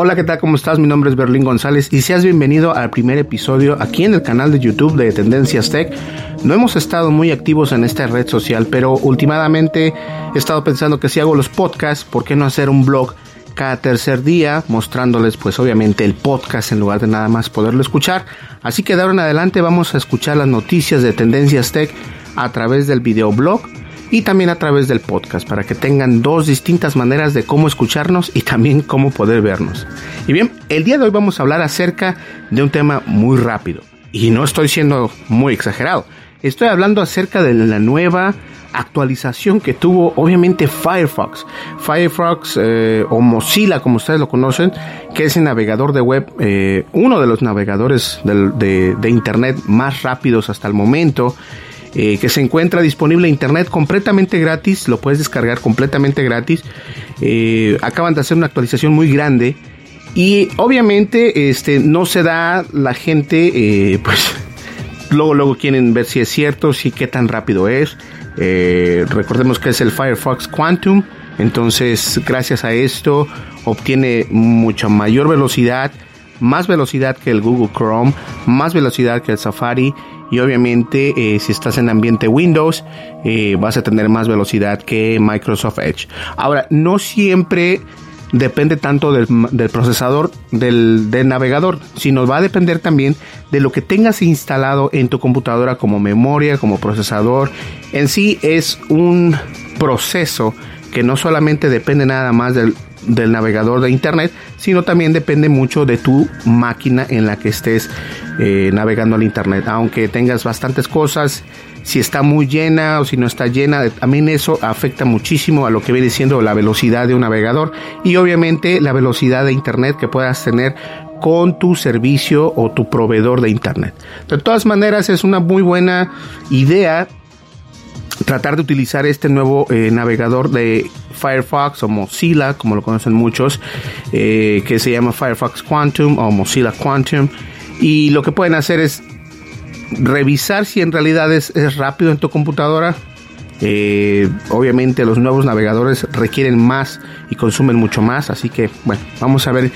Hola, ¿qué tal? ¿Cómo estás? Mi nombre es Berlín González y seas bienvenido al primer episodio aquí en el canal de YouTube de Tendencias Tech. No hemos estado muy activos en esta red social, pero últimamente he estado pensando que si hago los podcasts, ¿por qué no hacer un blog cada tercer día mostrándoles pues obviamente el podcast en lugar de nada más poderlo escuchar? Así que de ahora en adelante vamos a escuchar las noticias de Tendencias Tech a través del videoblog y también a través del podcast para que tengan dos distintas maneras de cómo escucharnos y también cómo poder vernos. Y bien, el día de hoy vamos a hablar acerca de un tema muy rápido y no estoy siendo muy exagerado. Estoy hablando acerca de la nueva actualización que tuvo obviamente Firefox. Firefox eh, o Mozilla como ustedes lo conocen, que es el navegador de web, eh, uno de los navegadores de, de Internet más rápidos hasta el momento. Eh, que se encuentra disponible en internet completamente gratis, lo puedes descargar completamente gratis. Eh, acaban de hacer una actualización muy grande y obviamente este no se da la gente eh, pues luego luego quieren ver si es cierto, si qué tan rápido es. recordemos que es el Firefox Quantum, entonces gracias a esto obtiene mucha mayor velocidad más velocidad que el Google Chrome, más velocidad que el Safari y obviamente eh, si estás en ambiente Windows eh, vas a tener más velocidad que Microsoft Edge. Ahora, no siempre depende tanto del, procesador del, del, navegador, sino va a depender también de lo que tengas instalado en tu computadora como memoria, como procesador. En sí es un proceso que no solamente depende nada más del del navegador de internet, sino también depende mucho de tu máquina en la que estés eh, navegando al internet. Aunque tengas bastantes cosas, si está muy llena o si no está llena, también eso afecta muchísimo a lo que viene siendo la velocidad de un navegador y obviamente la velocidad de internet que puedas tener con tu servicio o tu proveedor de internet. De todas maneras es una muy buena idea tratar de utilizar este nuevo eh, navegador de Firefox o Mozilla, como lo conocen muchos, eh, que se llama Firefox Quantum o Mozilla Quantum. Y lo que pueden hacer es revisar si en realidad es, rápido en tu computadora. Eh, obviamente los nuevos navegadores requieren más y consumen mucho más, así que bueno, vamos a ver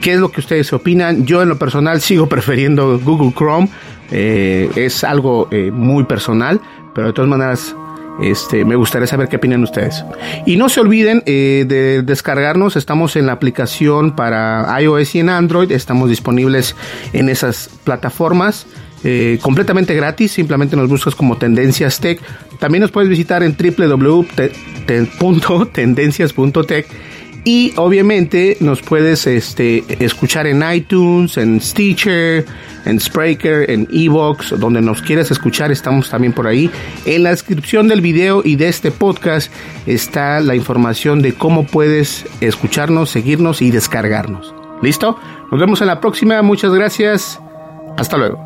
qué es lo que ustedes opinan. Yo en lo personal sigo prefiriendo Google Chrome, es algo muy personal, pero de todas maneras este, me gustaría saber qué opinan ustedes. Y no se olviden eh, de descargarnos. Estamos en la aplicación para iOS y en Android. Estamos disponibles en esas plataformas. Eh, completamente gratis, simplemente nos buscas como Tendencias Tech. También nos puedes visitar en www.tendencias.tech y obviamente nos puedes este, escuchar en iTunes, en Stitcher, en Spreaker, en Evox, donde nos quieras escuchar, estamos también por ahí. En la descripción del video y de este podcast está la información de cómo puedes escucharnos, seguirnos y descargarnos. ¿Listo? Nos vemos en la próxima. Muchas gracias. Hasta luego.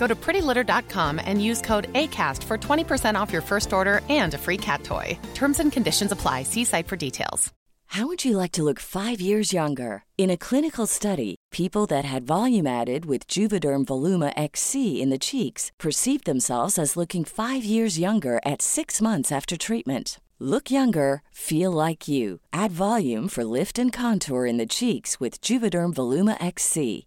Go to prettylitter.com and use code ACAST for 20% off your first order and a free cat toy. Terms and conditions apply. See site for details. How would you like to look five years younger? In a clinical study, people that had volume added with Juvederm Voluma XC in the cheeks perceived themselves as looking five years younger at six months after treatment. Look younger, feel like you. Add volume for lift and contour in the cheeks with Juvederm Voluma XC.